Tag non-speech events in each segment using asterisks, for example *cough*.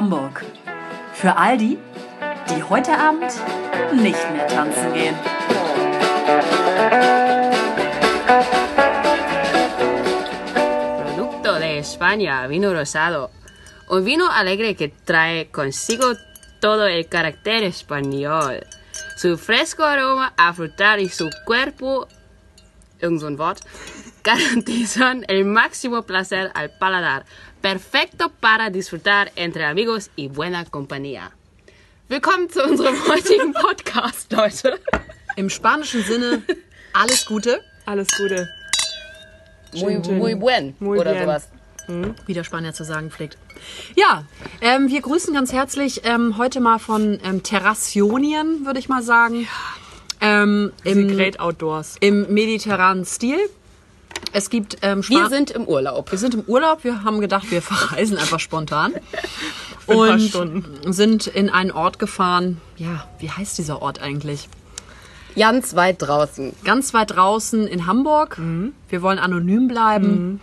Hamburg. Für all die, die heute Abend nicht mehr tanzen gehen. Producto de España, vino rosado. Un vino alegre que trae consigo todo el carácter español. Su fresco aroma a frutar y su cuerpo, ein Wort, *laughs* garantizan el máximo placer al paladar. Perfecto para disfrutar entre amigos y buena compañía. Willkommen zu unserem *laughs* heutigen Podcast, Leute. Im spanischen Sinne alles Gute, Alles Gute. Muy, muy buen. Muy oder bien. sowas. wie der Spanier zu sagen pflegt. Ja, ähm, wir grüßen ganz herzlich ähm, heute mal von ähm, Terrassionien, würde ich mal sagen. Ähm, im, Great Outdoors. Im mediterranen Stil. Es gibt ähm, Wir sind im Urlaub. wir sind im Urlaub. Wir haben gedacht, wir *laughs* verreisen einfach spontan *laughs* Für ein paar und sind in einen Ort gefahren. Ja, wie heißt dieser Ort eigentlich? Ganz weit draußen. Ganz weit draußen in Hamburg. Wir wollen anonym bleiben.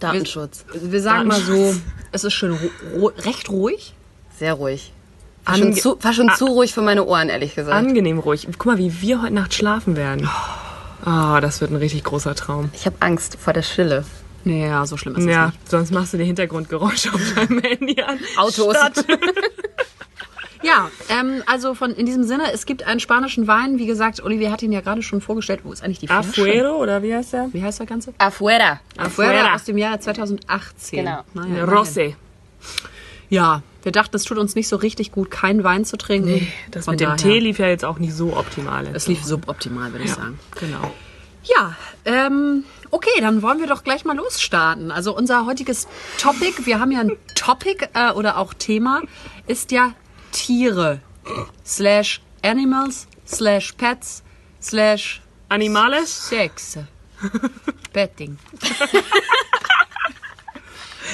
Datenschutz. Wir sagen mal so, es ist schön recht ruhig. Sehr ruhig. War schon, zu, war schon zu ruhig für meine Ohren, ehrlich gesagt. Angenehm ruhig. Guck mal, wie wir heute Nacht schlafen werden. Ah, das wird ein richtig großer Traum. ich habe Angst vor der Stille. Naja, so schlimm ist es Ja, nicht. sonst machst du die Hintergrundgeräusche auf deinem Handy an. Autos. *laughs* Ja, ähm, also von in diesem Sinne, es gibt einen spanischen Wein. Wie gesagt, Olivier hat ihn ja gerade schon vorgestellt. Wo ist eigentlich die Flasche? Afuero, oder wie heißt der? Wie heißt der Ganze? Afuera. Afuera Afuera. aus dem Jahre 2018. Genau. Naja, Rosé. Ja, wir dachten, es tut uns nicht so richtig gut, keinen Wein zu trinken. Das Von mit dem Tee lief ja jetzt auch nicht so optimal. Es lief suboptimal, würde ich sagen. Genau. Ja, ähm, okay, dann wollen wir doch gleich mal losstarten. Also unser heutiges Topic, wir haben ja ein Topic äh, oder auch Thema, ist ja Tiere. Slash Animals, slash Pets, slash Animales? Sex. Petting. *laughs*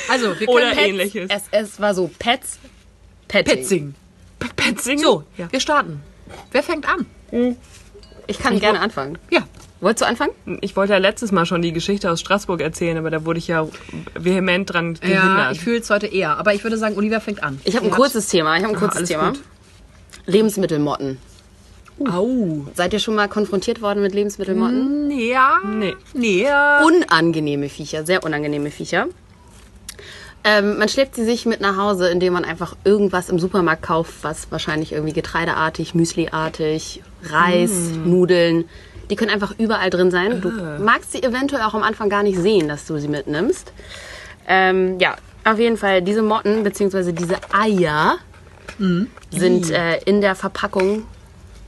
Also, wir Oder können Pets, ähnliches. Es, es war so Pets. Petting. Petzing. Petzing? So, Ja. wir starten. Wer fängt an? Ich kann gerne anfangen. Ja. Wolltest du anfangen? Ich wollte ja letztes Mal schon die Geschichte aus Straßburg erzählen, aber da wurde ich ja vehement dran Ja, gehindert. ich fühle es heute eher. Aber ich würde sagen, Olivia fängt an. Ich habe ein kurzes Thema. Ich habe ein kurzes alles Thema. gut. Lebensmittelmotten. Au. Seid ihr schon mal konfrontiert worden mit Lebensmittelmotten? Ja. Nee. Nee. Unangenehme Viecher, sehr unangenehme Viecher. Ähm, man schleppt sie sich mit nach Hause, indem man einfach irgendwas im Supermarkt kauft, was wahrscheinlich irgendwie getreideartig, müsliartig, Reis, Nudeln. Die können einfach überall drin sein. Du magst sie eventuell auch am Anfang gar nicht sehen, dass du sie mitnimmst. Ähm, ja, auf jeden Fall, diese Motten bzw. diese Eier sind äh, in der Verpackung,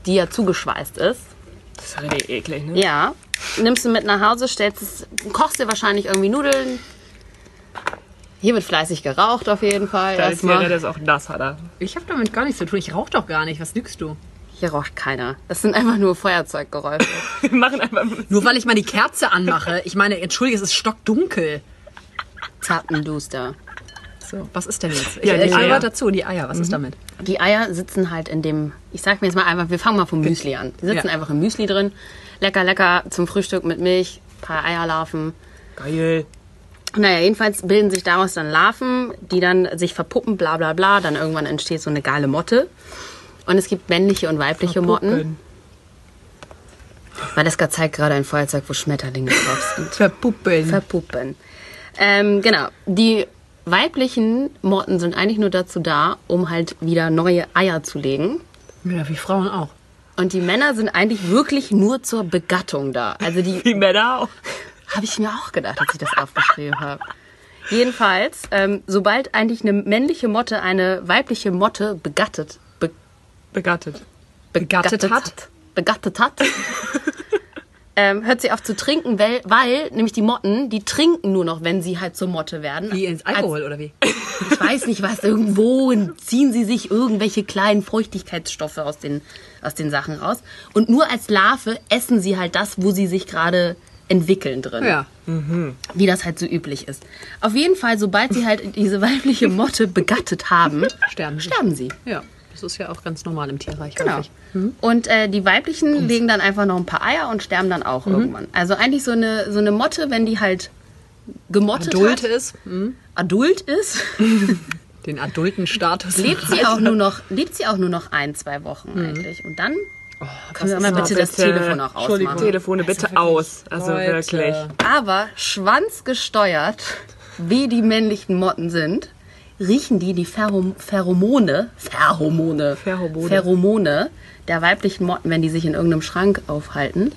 die ja zugeschweißt ist. Das ist richtig eklig, ne? Ja, nimmst du mit nach Hause, stellst es, kochst dir wahrscheinlich irgendwie Nudeln. Hier wird fleißig geraucht auf jeden Fall. Da ist Erstmal. das auch das hat er. Ich habe damit gar nichts zu tun. Ich rauche doch gar nicht. Was lügst du? Hier raucht keiner. Das sind einfach nur Feuerzeuggeräusche. *laughs* Wir machen einfach Nur weil ich mal die Kerze anmache. Ich meine, entschuldige, es ist stockdunkel. Zappenduster. So, was ist denn jetzt? Ja, ich die ich Eier. dazu, die Eier. Was ist damit? Die Eier sitzen halt in dem, ich sag mir jetzt mal einfach, wir fangen mal vom Müsli an. Die sitzen Ja. einfach im Müsli drin. Lecker, lecker zum Frühstück mit Milch, paar Eierlarven. Geil. Naja, jedenfalls bilden sich daraus dann Larven, die dann sich verpuppen, bla bla bla. Dann irgendwann entsteht so eine geile Motte. Und es gibt männliche und weibliche Motten. Valeska zeigt gerade ein Feuerzeug, wo Schmetterlinge drauf sind. *laughs* Verpuppeln. Verpuppen. Ähm, genau. Die weiblichen Motten sind eigentlich nur dazu da, um halt wieder neue Eier zu legen. ja, wie Frauen auch. Und die Männer sind eigentlich wirklich nur zur Begattung da. Also die *laughs* Die Männer auch. Habe ich mir auch gedacht, als ich das aufgeschrieben habe. Jedenfalls, ähm, sobald eigentlich eine männliche Motte eine weibliche Motte begattet, be Begattet. Begattet hat? begattet hat, *laughs* ähm, hört sie auf zu trinken, weil, weil nämlich die Motten, die trinken nur noch, wenn sie halt zur Motte werden. Wie ins Alkohol oder wie? ich weiß nicht was, irgendwo ziehen sie sich irgendwelche kleinen Feuchtigkeitsstoffe aus den, aus den Sachen raus. Und nur als Larve essen sie halt das, wo sie sich gerade entwickeln drin. Ja. Wie das halt so üblich ist. Auf jeden Fall, sobald sie halt *laughs* diese weibliche Motte begattet haben, Sterben sie. sterben sie. Ja. Das ist ja auch ganz normal im Tierreich. Genau. häufig. Und äh, die weiblichen legen dann einfach noch ein paar Eier und sterben dann auch irgendwann. Also eigentlich so eine, so eine Motte, wenn die halt gemottet Adult hat, ist. Hm? adult ist, *laughs* Den adulten Status. lebt sie auch nur noch, lebt sie auch nur noch ein, zwei Wochen eigentlich. Und dann können wir mal bitte das Telefon auch Entschuldigung, ausmachen. Telefone bitte aus. Also Leute. wirklich. Aber schwanzgesteuert, wie die männlichen Motten sind, riechen die die Pherom Pheromone, Pheromone, Pheromone. Pheromone der weiblichen Motten, wenn die sich in irgendeinem Schrank aufhalten,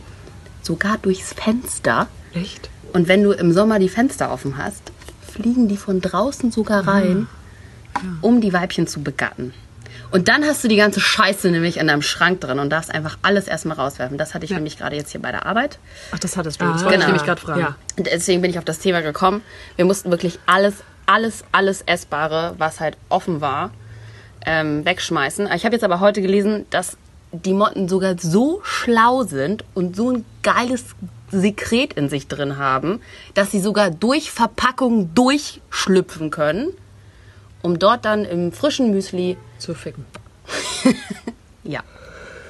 sogar durchs Fenster. Echt? Und wenn du im Sommer die Fenster offen hast, fliegen die von draußen sogar rein, um die Weibchen zu begatten. Und dann hast du die ganze Scheiße nämlich in deinem Schrank drin und darfst einfach alles erstmal rauswerfen. Das hatte ich nämlich gerade jetzt hier bei der Arbeit. Ach, das hattest du. Das Ah, wollte genau. ich nämlich gerade fragen. Ja. Und deswegen bin ich auf das Thema gekommen. Wir mussten wirklich alles, alles, alles Essbare, was halt offen war, ähm, wegschmeißen. Ich habe jetzt aber heute gelesen, dass die Motten sogar so schlau sind und so ein geiles Sekret in sich drin haben, dass sie sogar durch Verpackung durchschlüpfen können, um dort dann im frischen Müsli, Zu ficken. *laughs* ja,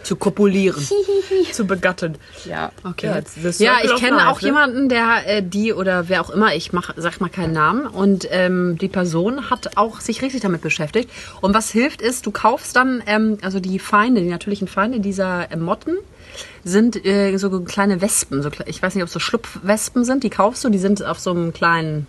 Zu kopulieren. Zu begatten. ja, Okay. Ja, the Ja, circle ich kenne auch ne? jemanden, der äh, die oder wer auch immer, ich mach, sag mal keinen Namen, und ähm, die Person hat auch sich richtig damit beschäftigt. Und was hilft ist, du kaufst dann, ähm, also die Feinde, die natürlichen Feinde dieser äh, Motten sind äh, so kleine Wespen. So, ich weiß nicht, ob es so Schlupfwespen sind, die kaufst du, die sind auf so einem kleinen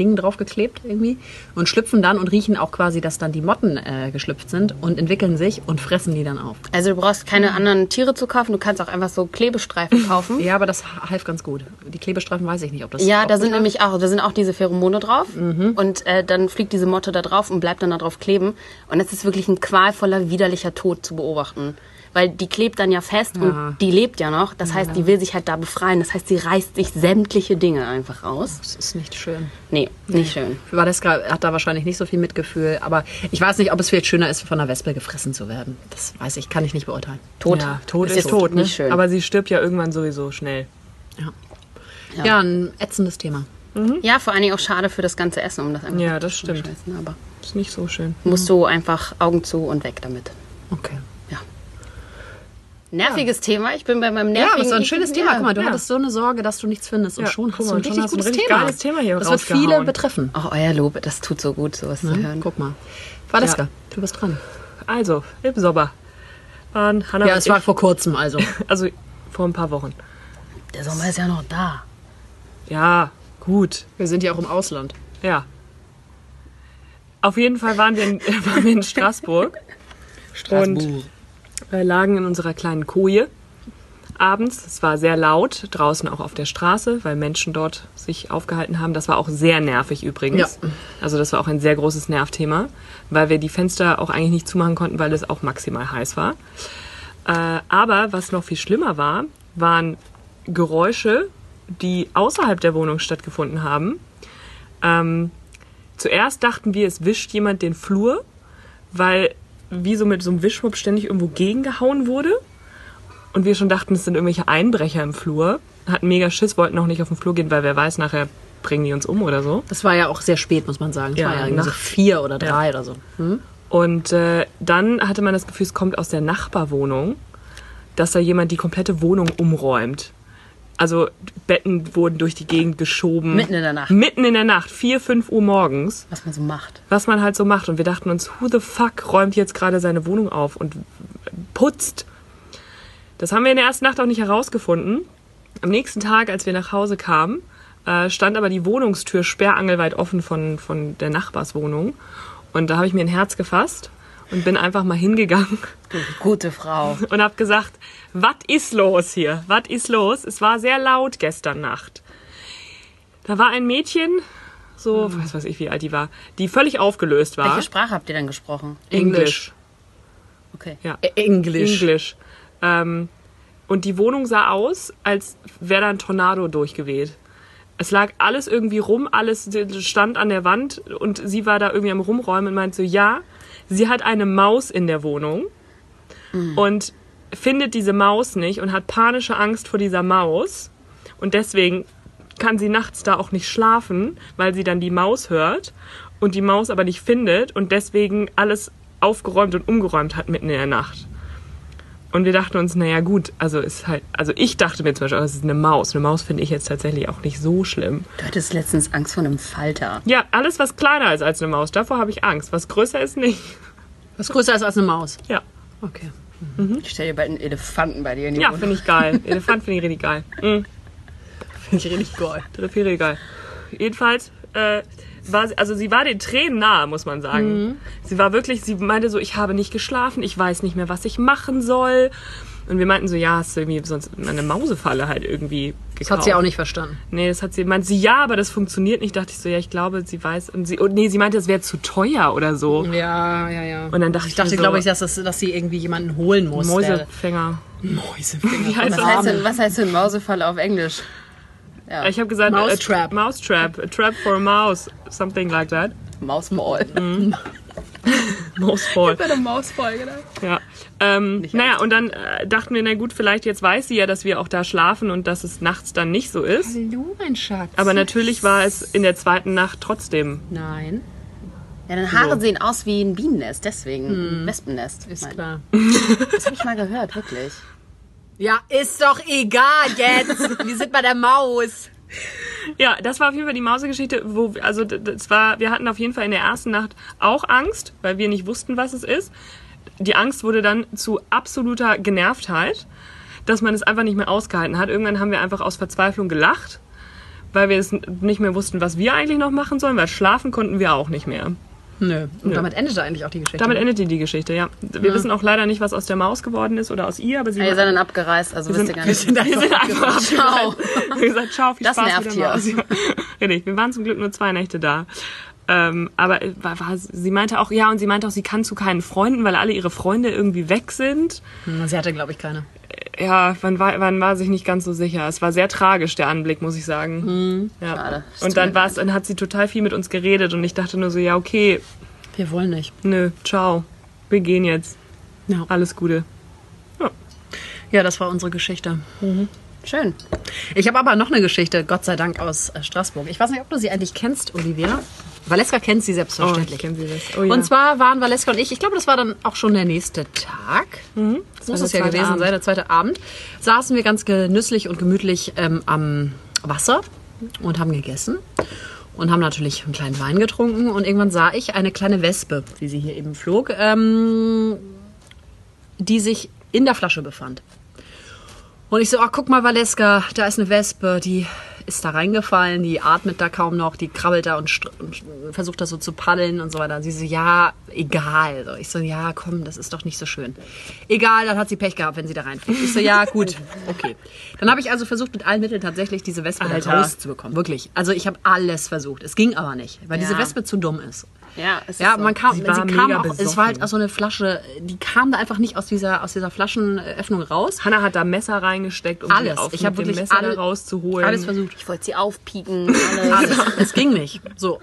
Ding draufgeklebt irgendwie und schlüpfen dann und riechen auch quasi, dass dann die Motten äh, geschlüpft sind und entwickeln sich und fressen die dann auf. Also du brauchst keine anderen Tiere zu kaufen, du kannst auch einfach so Klebestreifen kaufen. *laughs* Ja, aber das half ganz gut. Die Klebestreifen weiß ich nicht, ob das Ja, da sind nämlich auch, da sind auch diese Pheromone drauf Mhm. und äh, dann fliegt diese Motte da drauf und bleibt dann da drauf kleben und es ist wirklich ein qualvoller, widerlicher Tod zu beobachten. Weil die klebt dann ja fest Ja. und die lebt ja noch. Das heißt, die will sich halt da befreien. Das heißt, sie reißt sich sämtliche Dinge einfach raus. Das ist nicht schön. Nee, nicht schön. Valeska hat da wahrscheinlich nicht so viel Mitgefühl, aber ich weiß nicht, ob es vielleicht schöner ist, von einer Wespe gefressen zu werden. Das weiß ich, kann ich nicht beurteilen. Tot. Ja, tot ist ist, tot, ne? Nicht schön. Aber sie stirbt ja irgendwann sowieso schnell. Ja, ja ein ätzendes Thema. ja, vor allen Dingen auch schade für das ganze Essen, um das einfach Ja, das stimmt. Aber Ist nicht so schön. musst du einfach Augen zu und weg damit. Okay. Ja. Nerviges Thema. Ich bin bei meinem Ja, nervigen... aber so ein ich- schönes ja. Thema. Guck mal, du ja. hattest so eine Sorge, dass du nichts findest und Ja, schon guck hast du mal, ein richtig du ein gutes richtig Thema. geiles Thema hier Das wird viele betreffen. Oh, euer Lob, das tut so gut, sowas zu Ne? hören. Guck mal. Valeska, Ja. du bist dran. Also, im Sommer waren Hannah Ja, und es war vor kurzem, also. *laughs* also vor ein paar Wochen. Der Sommer ist ja noch da. Ja, gut. Wir sind ja auch im Ausland. Ja. Auf jeden Fall waren wir in, *laughs* waren wir in Straßburg. Und äh, lagen in unserer kleinen Koje abends. Es war sehr laut, draußen auch auf der Straße, weil Menschen dort sich aufgehalten haben. Das war auch sehr nervig übrigens. Ja. Also das war auch ein sehr großes Nervthema, weil wir die Fenster auch eigentlich nicht zumachen konnten, weil es auch maximal heiß war. Äh, aber was noch viel schlimmer war, waren Geräusche, die außerhalb der Wohnung stattgefunden haben. Ähm, zuerst dachten wir, es wischt jemand den Flur, weil wie so mit so einem Wischmopp ständig irgendwo gegengehauen wurde. Und wir schon dachten, es sind irgendwelche Einbrecher im Flur. Hatten mega Schiss, wollten auch nicht auf den Flur gehen, weil wer weiß, nachher bringen die uns um oder so. Das war ja auch sehr spät, muss man sagen. Es Ja, war ja irgendwie so vier oder drei oder so. Und äh, dann hatte man das Gefühl, es kommt aus der Nachbarwohnung, dass da jemand die komplette Wohnung umräumt. Also Betten wurden durch die Gegend geschoben. Mitten in der Nacht. Mitten in der Nacht, 4, 5 Uhr morgens. Was man so macht. was man halt so macht. Und wir dachten uns, who the fuck räumt jetzt gerade seine Wohnung auf und putzt? Das haben wir in der ersten Nacht auch nicht herausgefunden. Am nächsten Tag, als wir nach Hause kamen, äh, stand aber die Wohnungstür sperrangelweit offen von, von der Nachbarswohnung. Und da habe ich mir ein Herz gefasst und bin einfach mal hingegangen Du gute Frau. *laughs* und habe gesagt, was ist los hier? Was ist los? Es war sehr laut gestern Nacht. Da war ein Mädchen, so, was weiß ich, wie alt die war, die völlig aufgelöst war. Welche Sprache habt ihr denn gesprochen? Englisch. Okay. Ja. Englisch. Englisch. Ähm, und die Wohnung sah aus, als wäre da ein Tornado durchgeweht. Es lag alles irgendwie rum, alles stand an der Wand und sie war da irgendwie am Rumräumen und meinte so, ja, sie hat eine Maus in der Wohnung und findet diese Maus nicht und hat panische Angst vor dieser Maus und deswegen kann sie nachts da auch nicht schlafen, weil sie dann die Maus hört und die Maus aber nicht findet und deswegen alles aufgeräumt und umgeräumt hat mitten in der Nacht. Und wir dachten uns, naja gut, also ist halt, also ich dachte mir zum Beispiel, oh, es ist eine Maus. Eine Maus finde ich jetzt tatsächlich auch nicht so schlimm. Du hattest letztens Angst vor einem Falter. Ja, alles was kleiner ist als eine Maus, davor habe ich Angst. Was größer ist nicht. Was größer ist als eine Maus. Ja. Okay. Ich stell dir bald einen Elefanten bei dir in die Ja, finde ich geil. Elefant finde ich richtig geil. Mhm. Finde ich richtig geil. Finde ich geil. Jedenfalls, äh, war sie, also sie war den Tränen nahe, muss man sagen. Sie war wirklich, sie meinte so, ich habe nicht geschlafen, ich weiß nicht mehr, was ich machen soll. Und wir meinten so, ja, hast du irgendwie sonst eine Mausefalle halt irgendwie gekauft. Das hat sie auch nicht verstanden. Nee, das hat sie, meinte sie, ja, aber das funktioniert nicht. Dachte ich so, ja, ich glaube, sie weiß, und sie, und nee, sie meinte, es wäre zu teuer oder so. Ja, ja, ja. Und dann dachte ich, ich dachte, so, glaube ich, dass, das, dass sie irgendwie jemanden holen muss. Mäusefänger. Heißt Was das? heißt, denn, was heißt denn Mausefalle auf Englisch? Ja, Ich habe gesagt, Mousetrap. A, Mousetrap. A trap for a mouse. Something like that. Mausmaul. Mousefall. eine Maus voll, genau. Ja. Ähm, naja, und dann äh, dachten wir, na gut, vielleicht jetzt weiß sie ja, dass wir auch da schlafen und dass es nachts dann nicht so ist. Hallo, mein Schatz. Aber natürlich war es in der zweiten Nacht trotzdem. Nein, Ja, deine Haare sehen aus wie ein Bienennest, deswegen ein Wespennest. ist Nein, klar. Das habe ich mal gehört, wirklich. *laughs* Ja, ist doch egal jetzt. Wir sind bei der Maus. Ja, das war auf jeden Fall die Mausegeschichte, wo, also das war, wir hatten auf jeden Fall in der ersten Nacht auch Angst, weil wir nicht wussten, was es ist. Die Angst wurde dann zu absoluter Genervtheit, dass man es einfach nicht mehr ausgehalten hat. Irgendwann haben wir einfach aus Verzweiflung gelacht, weil wir es nicht mehr wussten, was wir eigentlich noch machen sollen, weil schlafen konnten wir auch nicht mehr. Nö. Und damit endete eigentlich auch die Geschichte. Damit endete die Geschichte, ja. Wir wissen auch leider nicht, was aus der Maus geworden ist oder aus ihr, aber sie Ja, ihr seid dann abgereist, also wisst ihr gar nicht. *laughs* wir sind einfach Ciao. *laughs* Wir haben gesagt, ciao, viel Das Spaß nervt mit hier. der Maus. Ja. *laughs* Richtig, wir waren zum Glück nur zwei Nächte da. Ähm, aber äh, war, war, sie meinte auch, ja, und sie meinte auch, sie kann zu keinen Freunden, weil alle ihre Freunde irgendwie weg sind. Hm, Sie hatte, glaube ich, keine. Ja, man war, man war sich nicht ganz so sicher. Es war sehr tragisch, der Anblick, muss ich sagen. Ja. Schade. Und dann war's, dann hat sie total viel mit uns geredet und ich dachte nur so, ja, okay, Wir wollen nicht. nö, ciao. Wir gehen jetzt. Ja. Alles Gute. Ja, das war unsere Geschichte. Schön. Ich habe aber noch eine Geschichte, Gott sei Dank, aus äh, Straßburg. Ich weiß nicht, ob du sie eigentlich kennst, Olivia. Valeska kennt sie Oh, selbstverständlich. ich kenne sie das. Oh, ja. Und zwar waren Valeska und ich, ich glaube, das war dann auch schon der nächste Tag. Mhm. Das muss es ja gewesen Abend. sein, der zweite Abend. Saßen wir ganz genüsslich und gemütlich ähm, am Wasser und haben gegessen. Und haben natürlich einen kleinen Wein getrunken. Und irgendwann sah ich eine kleine Wespe, wie sie hier eben flog, ähm, die sich in der Flasche befand. Und ich so, ach guck mal, Valeska, da ist eine Wespe, die ist da reingefallen, die atmet da kaum noch, die krabbelt da und, und versucht da so zu paddeln und so weiter. Und sie so, ja, egal. So, ich so, ja, komm, das ist doch nicht so schön. Egal, dann hat sie Pech gehabt, wenn sie da reinfliegt. Ich so, ja, gut, okay. Dann habe ich also versucht, mit allen Mitteln tatsächlich diese Wespe da rauszubekommen. Wirklich. Also ich habe alles versucht. Es ging aber nicht, weil diese Ja. Wespe zu dumm ist. Ja, es ist Ja, so. man kam, Sie sie, war kam mega auch, es war halt auch so eine Flasche, die kam da einfach nicht aus dieser, aus dieser Flaschenöffnung raus. Hanna hat da Messer reingesteckt, um Alles. sie auf Ich hab mit dem wirklich Messer alle- da rauszuholen. Alles versucht. Ich wollte sie aufpieken. *laughs* Alles. Alles. es ging nicht. So.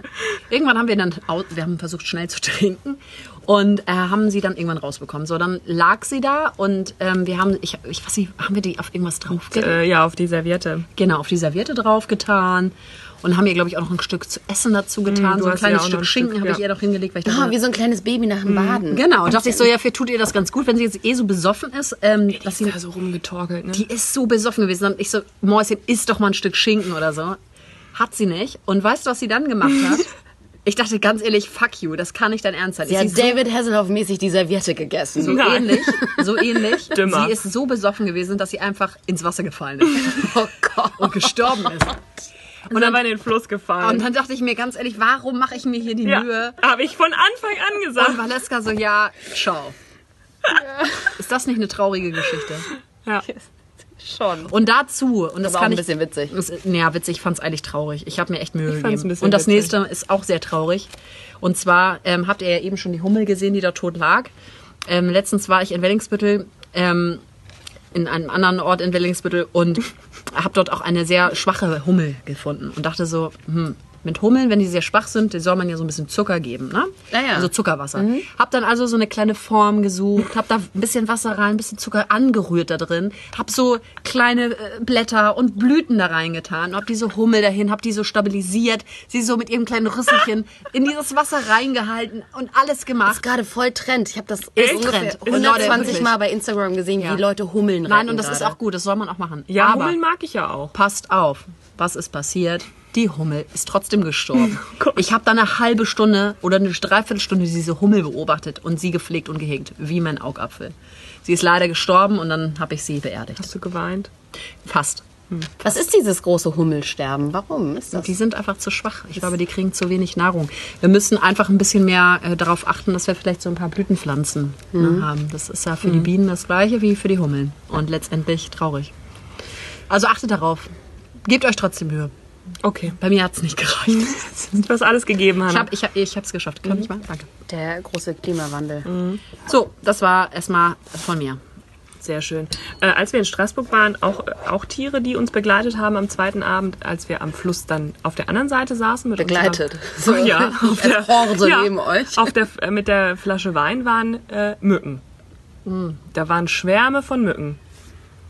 Irgendwann haben wir dann, wir haben versucht schnell zu *laughs* trinken und äh, haben sie dann irgendwann rausbekommen. So, dann lag sie da und ähm, wir haben, ich, ich weiß nicht, haben wir die auf irgendwas draufgelegt? äh, ja, auf die Serviette. Genau, auf die Serviette draufgetan und haben ihr, glaube ich, auch noch ein Stück zu essen dazu getan. Mm, so ein kleines noch Stück ein Schinken Stück, habe ich ja. ihr doch hingelegt, weil ich Ah, wie so ein kleines Baby nach dem Baden. Genau, und dachte ich so, ja, für tut ihr das ganz gut, wenn sie jetzt eh so besoffen ist, ähm, dass sie da so rumgetorkelt, ne? die ist so besoffen gewesen. Und ich so, Mäuschen, isst doch mal ein Stück Schinken oder so. Hat sie nicht. Und weißt du, was sie dann gemacht hat? *laughs* Ich dachte ganz ehrlich, fuck you, das kann nicht dein Ernst sein. Sie Ist hat David Hasselhoff-mäßig die Serviette gegessen. so Nein. ähnlich, so *laughs* ähnlich. Dümmer. Sie ist so besoffen gewesen, dass sie einfach ins Wasser gefallen ist *laughs* Oh Gott. und gestorben ist. Und dann war in den Fluss gefallen. Und dann dachte ich mir ganz ehrlich, warum mache ich mir hier die ja, Mühe? habe ich von Anfang an Und gesagt. Valeska so, ja, schau. Ist das nicht eine traurige Geschichte? Ja. Schon. Und dazu, und das Aber auch kann ein ich, bisschen witzig. Das, ja, witzig, ich fand's eigentlich traurig. Ich habe mir echt Mühe Ich fand's ein gegeben. bisschen Und das witzig. nächste ist auch sehr traurig. Und zwar ähm, habt ihr ja eben schon die Hummel gesehen, die da tot lag. Ähm, letztens war ich in Wellingsbüttel, ähm, in einem anderen Ort in Wellingsbüttel und habe dort auch eine sehr schwache Hummel gefunden und dachte so, hm, mit Hummeln, wenn die sehr schwach sind, die soll man ja so ein bisschen Zucker geben, ne? Ja, ja. Also Zuckerwasser. Hab dann also so eine kleine Form gesucht, hab da ein bisschen Wasser rein, ein bisschen Zucker angerührt da drin, hab so kleine äh, Blätter und Blüten da reingetan, hab diese Hummel dahin, hab die so stabilisiert, sie so mit ihrem kleinen Rüsselchen in dieses Wasser reingehalten und alles ist gemacht. gerade voll Trend. Ich habe das Ist ungefähr Trend. Ist 120 Leute, Mal bei Instagram gesehen, Ja. wie Leute Hummeln Nein, und das ist gerade. auch gut, das soll man auch machen. Ja, Aber Hummeln mag ich ja auch. passt auf, was ist passiert? Die Hummel ist trotzdem gestorben. *laughs* Gott. ich habe dann eine halbe Stunde oder eine Dreiviertelstunde diese Hummel beobachtet und sie gepflegt und gehegt, wie mein Augapfel. Sie ist leider gestorben und dann habe ich sie beerdigt. Hast du geweint? Fast. Was ist dieses große Hummelsterben? Warum ist das? Die sind einfach zu schwach. Ich glaube, die kriegen zu wenig Nahrung. Wir müssen einfach ein bisschen mehr äh, darauf achten, dass wir vielleicht so ein paar Blütenpflanzen ne, haben. Das ist ja für die Bienen das gleiche wie für die Hummeln. Und letztendlich traurig. Also achtet darauf. Gebt euch trotzdem Mühe. Okay. Bei mir hat es nicht gereicht. *laughs* Du hast alles gegeben, Ich Hannah. habe ich hab, ich hab's geschafft. Kann ich mal? Danke. Der große Klimawandel. So, das war erstmal von mir. Sehr schön. Äh, als wir in Straßburg waren, auch, auch Tiere, die uns begleitet haben am zweiten Abend, als wir am Fluss dann auf der anderen Seite saßen. Mit Begleitet. So, ja, *laughs* auf als Horde neben euch. Auf der, äh, mit der Flasche Wein waren äh, Mücken. Da waren Schwärme von Mücken.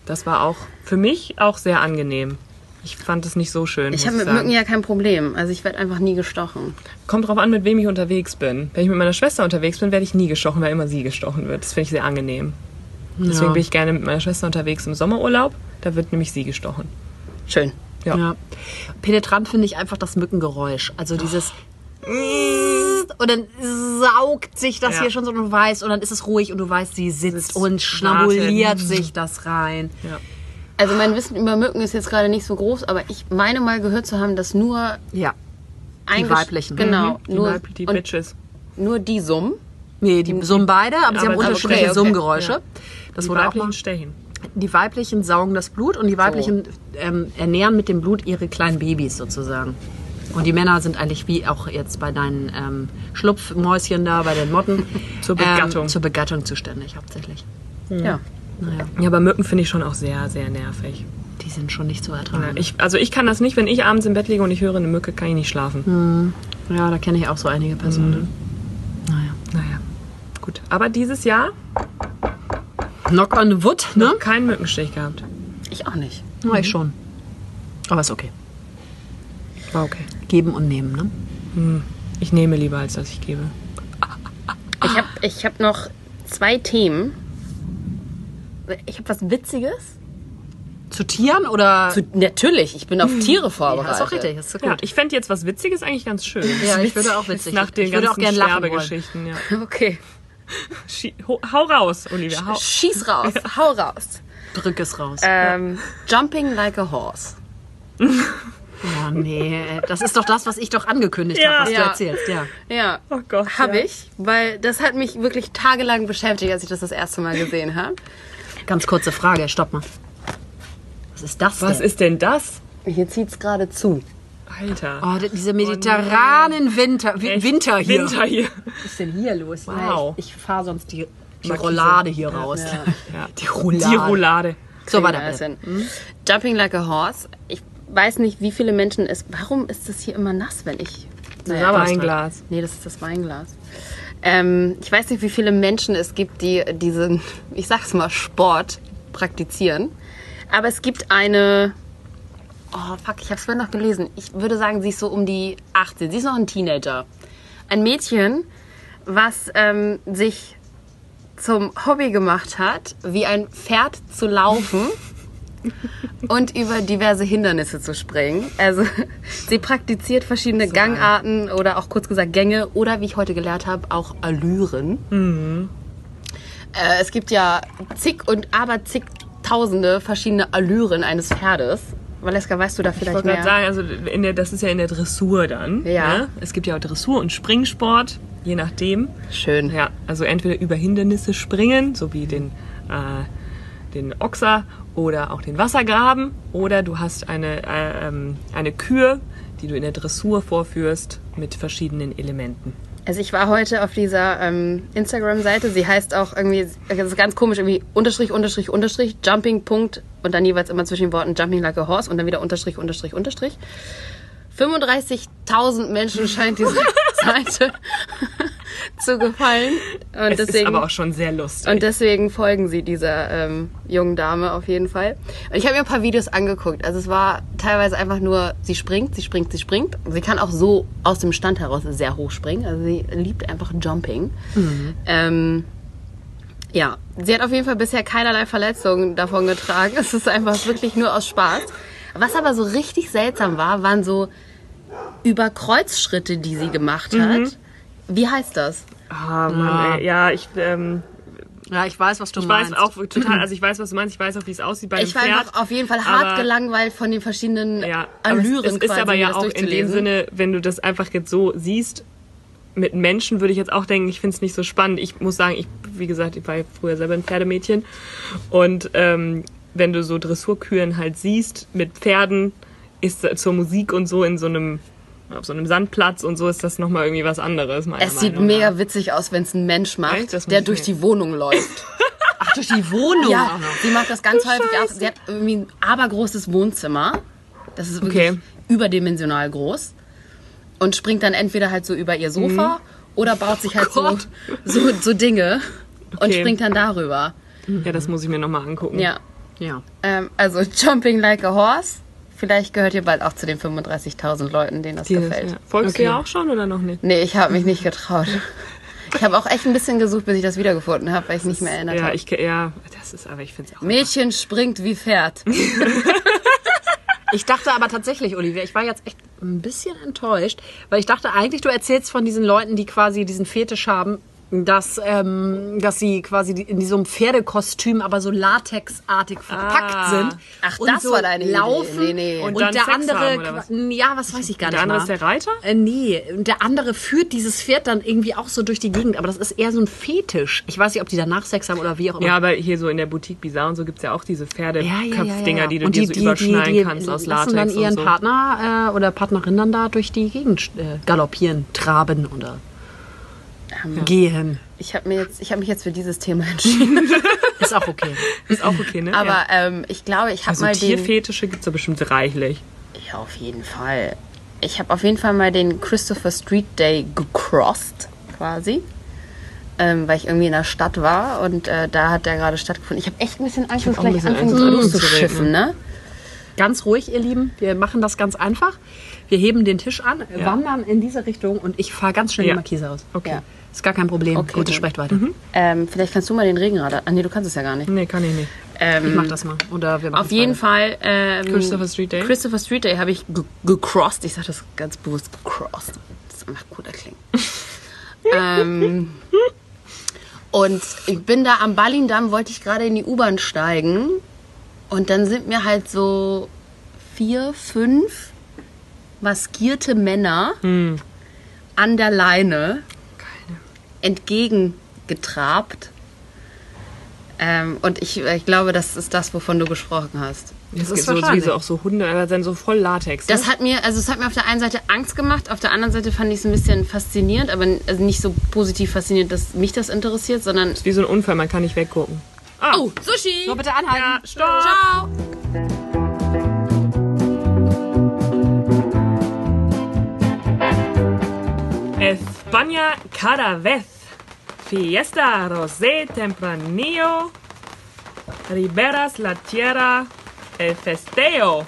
Das war auch für mich auch sehr angenehm. Ich fand es nicht so schön. Ich habe mit sagen. Mücken ja kein Problem. Also ich werde einfach nie gestochen. Kommt drauf an, mit wem ich unterwegs bin. Wenn ich mit meiner Schwester unterwegs bin, werde ich nie gestochen, weil immer sie gestochen wird. Das finde ich sehr angenehm. Deswegen Ja. bin ich gerne mit meiner Schwester unterwegs im Sommerurlaub. Da wird nämlich sie gestochen. Schön. Ja. Ja. Penetrant finde ich einfach das Mückengeräusch. Also dieses und dann saugt sich das Ja. hier schon so und du weißt und dann ist es ruhig und du weißt, sie sitzt Sitzt, und schnabuliert wartet. sich das rein. Ja. Also mein Wissen über Mücken ist jetzt gerade nicht so groß, aber ich meine mal gehört zu haben, dass nur Ja. eingesch- weiblichen. Genau, Die, nur, die Bitches. nur die summen. Nee, die summen beide, aber, sie Aber- haben aber unterschiedliche okay, okay. Summgeräusche. Ja. Das Die wurde auch mal. Stechen. Die weiblichen saugen das Blut und die weiblichen ähm, ernähren mit dem Blut ihre kleinen Babys sozusagen. Und die Männer sind eigentlich wie auch jetzt bei deinen ähm, Schlupfmäuschen da, bei den Motten. *laughs* Zur Begattung. Ähm, zur Begattung zuständig hauptsächlich. Ja. Naja, Ja, aber Mücken finde ich schon auch sehr, sehr nervig. die sind schon nicht zu Ja, ertragen. ich, also ich kann das nicht, wenn ich abends im Bett liege und ich höre eine Mücke, kann ich nicht schlafen. Ja, da kenne ich auch so einige Personen. Naja. Naja, gut. Aber dieses Jahr Knock on wood, ne? keinen Mückenstich gehabt. Ich auch nicht. Ja, ich schon. Aber ist okay. War okay. Geben und nehmen, ne? Ich nehme lieber, als dass ich gebe. Ich habe ich hab noch zwei Themen. Ich habe was Witziges. Zu Tieren oder. Zu, natürlich, ich bin auf Tiere ja, vorbereitet. ist auch richtig, ist so gut. Ja, ich fände jetzt was Witziges eigentlich ganz schön. Ja, ich würde auch witzig. Nach den ich würde ganzen wollen. Sterbegeschichten. Ja. *laughs* Okay. Schie- Hau raus, Olivia. Hau. Schieß raus, hau raus. Drück es raus. Ähm, Jumping like a horse. *laughs* Ja, nee, das ist doch das, was ich doch angekündigt Ja. habe, was Ja. du erzählst, ja. Ja, Oh Gott, habe ja. ich, weil das hat mich wirklich tagelang beschäftigt, als ich das das erste Mal gesehen habe. Ganz kurze Frage, stopp mal. Was ist das Was denn? ist denn das? Hier zieht's gerade zu. Alter. Oh, diese mediterranen Winter, Wi- Echt? Winter hier. Winter hier. Was ist denn hier los? Wow. Ich, ich fahre sonst die, die. Roulade hier raus. Ja. Die Roulade. Die Roulade. So, bitte. das hin. Jumping like a horse. Ich weiß nicht, wie viele Menschen es. Warum ist das hier immer nass, wenn ich. Naja, Weinglas. Nee, das ist das Weinglas. Ähm, ich weiß nicht, wie viele Menschen es gibt, die diesen, ich sag's mal, Sport praktizieren. Aber es gibt eine. Oh, fuck, ich hab's vorhin noch gelesen. Ich würde sagen, sie ist so um die 18. Sie ist noch ein Teenager. Ein Mädchen, was ähm, sich zum Hobby gemacht hat, wie ein Pferd zu laufen *laughs* *laughs* und über diverse Hindernisse zu springen. Also *laughs* sie praktiziert verschiedene Gangarten oder auch kurz gesagt Gänge oder wie ich heute gelernt habe, auch Allüren. Äh, es gibt ja zig und aber zigtausende verschiedene Allüren eines Pferdes. Valeska, weißt du da Ich vielleicht wollte mehr? gerade sagen, also der, das ist ja in der Dressur dann. Ja. Ne? Es gibt ja auch Dressur und Springsport, je nachdem. Schön. Ja, also entweder über Hindernisse springen, so wie den, äh, den Ochser oder auch den Wassergraben, oder du hast eine, äh, ähm, eine Kür, die du in der Dressur vorführst mit verschiedenen Elementen. Also ich war heute auf dieser ähm, Instagram-Seite. Sie heißt auch irgendwie, das ist ganz komisch, irgendwie Unterstrich, Unterstrich, Unterstrich, Jumping, Punkt und dann jeweils immer zwischen den Worten Jumping like a horse und dann wieder Unterstrich, Unterstrich, Unterstrich. 35.000 Menschen *laughs* scheint diese Seite *laughs* zu gefallen. Und Es ist deswegen, aber auch schon sehr lustig. und deswegen folgen sie dieser ähm, jungen Dame auf jeden Fall. Und ich habe mir ein paar Videos angeguckt. Also es war teilweise einfach nur, sie springt, sie springt, sie springt. Sie kann auch so aus dem Stand heraus sehr hoch springen. Also sie liebt einfach Jumping. Ähm, ja, sie hat auf jeden Fall bisher keinerlei Verletzungen davon getragen. *laughs* Es ist einfach wirklich nur aus Spaß. Was aber so richtig seltsam war, waren so Überkreuzschritte, die sie gemacht hat. Wie heißt das? ah, Mann, ey. Ja, ich, ähm, Ja, ich weiß, was du ich meinst. weiß auch total, *clears throat* also ich weiß, was du meinst, ich weiß auch, wie es aussieht bei Ich war einem Pferd. einfach auf jeden Fall hart aber- gelangweilt von den verschiedenen Ja, aber Allüren es, es ist quasi, aber ja auch in dem. Sinne, wenn du das einfach jetzt so siehst, mit Menschen würde ich jetzt auch denken, ich finde es nicht so spannend. Ich muss sagen, ich, wie gesagt, ich war ja früher selber ein Pferdemädchen und ähm, wenn du so Dressurküren halt siehst mit Pferden, ist zur Musik und so in so einem auf so einem Sandplatz und so ist das nochmal irgendwie was anderes. meiner Es sieht Meinung mega nach. witzig aus, wenn es ein Mensch macht, Echt? Der durch mir- die Wohnung läuft. *laughs* Ach, durch die Wohnung ja, sie macht das ganz häufig auch. Sie hat irgendwie ein abergroßes Wohnzimmer. Das ist wirklich Okay. überdimensional groß. Und springt dann entweder halt so über ihr Sofa oder baut sich halt so, Gott. so, so Dinge und Okay. springt dann darüber. Ja, das muss ich mir nochmal angucken. Ja. Ja. Ähm, also Jumping like a horse. Vielleicht gehört ihr bald auch zu den 35.000 Leuten, denen das Die das, gefällt. ja. Folgst Okay. du ja auch schon oder noch nicht? Nee, ich habe mich nicht getraut. Ich habe auch echt ein bisschen gesucht, bis ich das wiedergefunden habe, weil ich nicht mehr erinnert Ja, habe. ich ja, das ist aber ich finde es auch. Mädchen springt wie Pferd. *laughs* Ich dachte aber tatsächlich, Olivia, ich war jetzt echt ein bisschen enttäuscht, weil ich dachte eigentlich, du erzählst von diesen Leuten, die quasi diesen Fetisch haben, dass, ähm, dass sie quasi in diesem Pferdekostüm aber so latexartig verpackt Ah. sind. Ach, und das so war deine Idee. laufen Nee, nee. Und, Und dann der Sex andere, haben, oder was? ja, was weiß ich gar Der nicht andere mal. ist der Reiter? Äh, nee, und der andere führt dieses Pferd dann irgendwie auch so durch die Gegend, aber das ist eher so ein Fetisch. Ich weiß nicht, ob die danach Sex haben oder wie auch immer. Ja, aber hier so in der Boutique Bizarre und so gibt's ja auch diese Pferdeköpfdinger, die du Und dir so überschneiden die kannst aus Latex dann ihren und so. Partner äh, oder Partnerin dann da durch die Gegend äh, galoppieren, traben oder gehen. Ich habe mir jetzt, ich habe mich jetzt für dieses Thema entschieden. *laughs* Ist auch okay. Ist auch okay, ne? Aber ja. ähm, ich glaube, ich habe also mal den. Tierfetische gibt's da bestimmt reichlich. Ja, auf jeden Fall. Ich habe auf jeden Fall mal den Christopher Street Day gecrossed, quasi. Ähm, weil ich irgendwie in der Stadt war und äh, da hat der gerade stattgefunden. Ich habe echt ein bisschen Angst, dass gleich anfängt Angst, loszuschiffen, ne? Ganz ruhig, ihr Lieben. Wir machen das ganz einfach. Wir heben den Tisch an, Ja. wandern in diese Richtung und ich fahre ganz schnell Ja. die Markise aus. Okay. Ja. Ist gar kein Problem. Okay, Gute, gut. sprecht weiter. Ähm, vielleicht kannst du mal den Regenradar. Ah, nee, du kannst es ja gar nicht. Nee, kann ich nicht. Ähm, Ich mach das mal. Oder wir machen Auf jeden Fall. Ähm, Christopher Street Day? Christopher Street Day habe ich ge gecrossed. Ich sage das ganz bewusst gecrossed. Das macht guter klingen. *laughs* ähm, und ich bin da am Ballindamm, wollte ich gerade in die U-Bahn steigen. Und dann sind mir halt so vier, fünf maskierte Männer an der Leine entgegengetrabt. Ähm, und ich, ich glaube, das ist das, wovon du gesprochen hast. Das, ist ist so, wahrscheinlich. sowieso auch so Hunde, aber dann so voll Latex. Ne? Das hat mir, also es hat mir auf der einen Seite Angst gemacht, auf der anderen Seite fand ich es ein bisschen faszinierend, aber also nicht so positiv faszinierend, dass mich das interessiert, sondern. ist wie so ein Unfall, man kann nicht weggucken. Ah, Oh, Sushi! So, bitte anhalten. ja, stopp! Ciao! España cada vez. Fiesta Rosé Tempranillo. Riberas La Tierra El Festeo.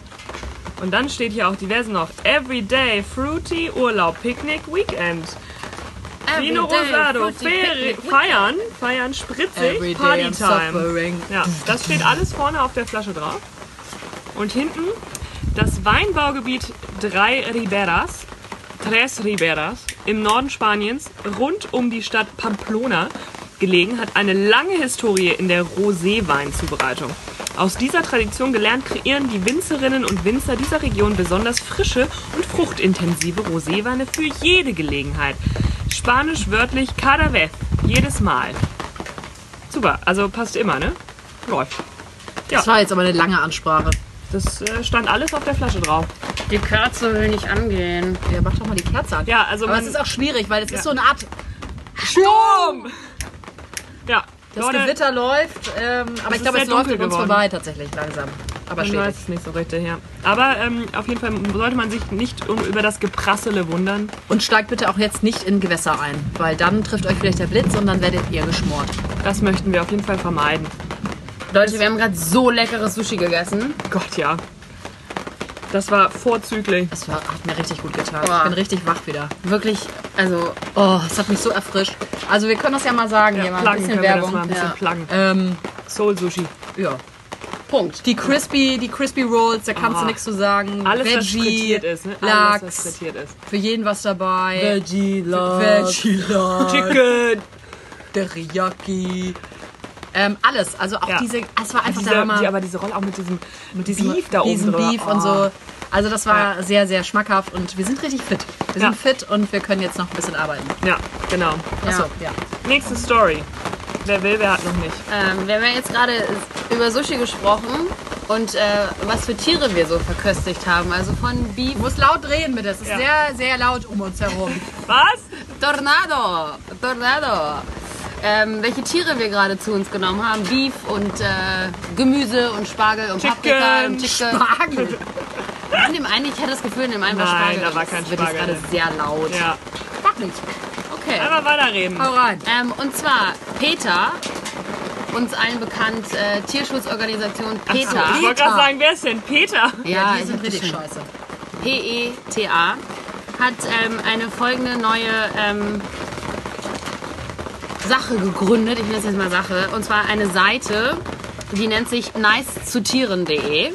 Und dann steht hier auch diverse noch. Everyday Fruity Urlaub Picknick Weekend. Vino Rosado Feri- feiern, feiern spritzig, Partytime. Ja, das steht alles vorne auf der Flasche drauf. Und hinten das Weinbaugebiet Drei Riberas, Tres Riberas, im Norden Spaniens, rund um die Stadt Pamplona gelegen, hat eine lange Historie in der Rosé-Weinzubereitung. Aus dieser Tradition gelernt kreieren die Winzerinnen und Winzer dieser Region besonders frische und fruchtintensive Roséweine für jede Gelegenheit. Spanisch wörtlich cada vez, jedes Mal. Super, also passt immer, ne? Läuft. Ja, Das war jetzt aber eine lange Ansprache. Das äh, stand alles auf der Flasche drauf. Die Kerze will nicht angehen. Ja, mach doch mal die Kerze an. Ja, also aber man, es ist auch schwierig, weil es ist so eine Art Sturm! Ja, Das Leute, Gewitter läuft, ähm, aber ich glaube, es läuft an uns geworden. vorbei tatsächlich langsam. aber stetig. weiß es nicht so richtig, ja. Aber ähm, auf jeden Fall sollte man sich nicht um, über das Geprassele wundern. Und steigt bitte auch jetzt nicht in Gewässer ein, weil dann trifft euch vielleicht der Blitz und dann werdet ihr geschmort. Das möchten wir auf jeden Fall vermeiden. Leute, wir haben gerade so leckeres Sushi gegessen. Gott, ja. Das war vorzüglich. Das war, hat mir richtig gut getan. Boah. Ich bin richtig wach wieder. Wirklich, also, Oh, es hat mich so erfrischt. Also wir können das ja mal sagen, hier mal ein bisschen Werbung. ein bisschen Ja. pluggen. Ähm, Soul Sushi. ja. Punkt. Die Crispy, die Crispy Rolls, da kannst Ah. du nichts zu sagen. Alles, was Veggie, frittiert ist, ne? Alles, Lachs, was frittiert ist. für jeden was dabei. Veggie Veggie, Lachs, Chicken! Teriyaki. Ähm, alles, also auch Ja. diese, es war einfach Diese, der Hammer. die, aber diese Rolle auch mit diesem, mit diesem Beef da oben drüber. Beef und Oh. so. Also das war sehr, sehr schmackhaft und wir sind richtig fit. Wir Ja. sind fit und wir können jetzt noch ein bisschen arbeiten. Ja, genau. Achso, ja. Nächste Story. Wer will, wer hat noch nicht. Ähm, wir haben ja jetzt gerade über Sushi gesprochen und äh, was für Tiere wir so verköstigt haben. Also von Beef, Du musst laut drehen bitte, es ist Ja. sehr, sehr laut um uns herum. Was? Tornado, Tornado. Ähm, welche Tiere wir gerade zu uns genommen haben. Beef und äh, Gemüse und Spargel und Chicken, Paprika und Chicken. *laughs* Spargel. In dem einen, ich hatte das Gefühl, in dem einen war Nein, Spargel. da war kein Das wird jetzt Spargel gerade sehr laut. Ja. Mach nichts. Okay. Einfach weiterreden. Hau rein. Ähm, und zwar Peter, uns allen bekannt, äh, Tierschutzorganisation PETA. Ich wollte gerade sagen, wer ist denn Peter? Ja, die ich sind richtig das scheiße. PETA hat ähm, eine folgende neue ähm, Sache gegründet. Ich nenne es jetzt mal Sache. Und zwar eine Seite, die nennt sich nicezutieren.de.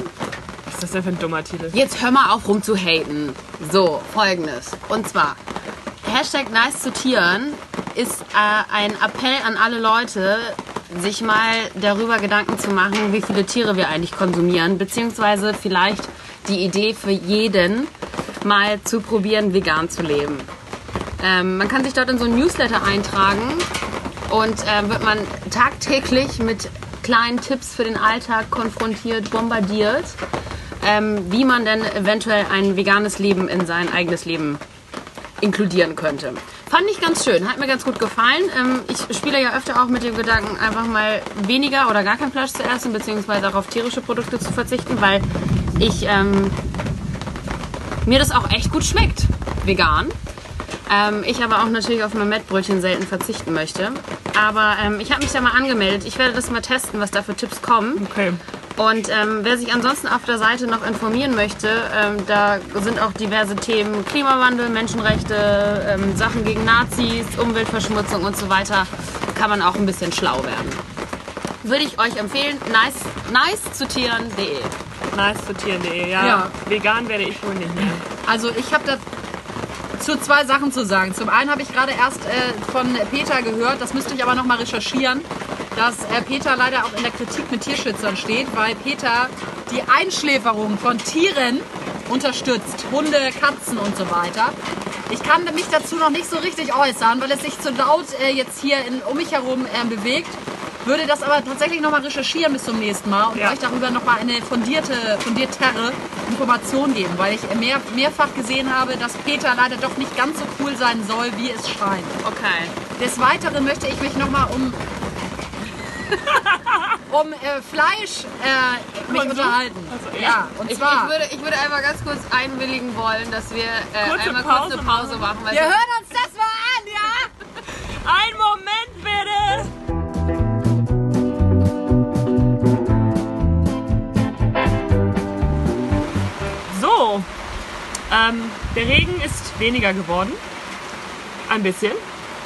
Was ist das denn für ein dummer Titel? Jetzt hör mal auf rumzuhaten. So, folgendes. Und zwar, Hashtag nice zu Tieren ist äh, ein Appell an alle Leute, sich mal darüber Gedanken zu machen, wie viele Tiere wir eigentlich konsumieren, beziehungsweise vielleicht die Idee für jeden, mal zu probieren, vegan zu leben. Ähm, man kann sich dort in so ein Newsletter eintragen und äh, wird man tagtäglich mit kleinen Tipps für den Alltag konfrontiert, bombardiert, ähm, wie man denn eventuell ein veganes Leben in sein eigenes Leben inkludieren könnte. Fand ich ganz schön, hat mir ganz gut gefallen. Ähm, ich spiele ja öfter auch mit dem Gedanken, einfach mal weniger oder gar kein Fleisch zu essen, beziehungsweise auch auf tierische Produkte zu verzichten, weil ich ähm, mir das auch echt gut schmeckt, vegan. Ähm, ich aber auch natürlich auf mein Mettbrötchen selten verzichten möchte. Aber ähm, ich habe mich da mal angemeldet. Ich werde das mal testen, was da für Tipps kommen. Okay. Und ähm, wer sich ansonsten auf der Seite noch informieren möchte, ähm, da sind auch diverse Themen Klimawandel, Menschenrechte, ähm, Sachen gegen Nazis, Umweltverschmutzung und so weiter. Kann man auch ein bisschen schlau werden. Würde ich euch empfehlen, nice, nice zu tieren.de. Nice zu Tieren.de. Ja. Ja. Vegan werde ich wohl nicht mehr. Also ich habe dazu zwei Sachen zu sagen. Zum einen habe ich gerade erst äh, von Peter gehört, das müsste ich aber noch mal recherchieren, dass äh, Peter leider auch in der Kritik mit Tierschützern steht, weil Peter die Einschläferung von Tieren unterstützt. Hunde, Katzen und so weiter. Ich kann mich dazu noch nicht so richtig äußern, weil es sich zu laut äh, jetzt hier in, um mich herum äh, bewegt. Würde das aber tatsächlich noch mal recherchieren bis zum nächsten Mal und Ja. euch darüber noch mal eine fundierte, fundiertere Information geben, weil ich mehr, mehrfach gesehen habe, dass Peter leider doch nicht ganz so cool sein soll, wie es scheint. Okay. Des Weiteren möchte ich mich noch mal um *laughs* um äh, Fleisch äh, mich unterhalten. ja, und Ich, ich, zwar würde, ich würde einmal ganz kurz einwilligen wollen, dass wir äh, Kurze einmal Pause kurz eine Pause machen. weil wir hören uns das ähm, der Regen ist weniger geworden. Ein bisschen.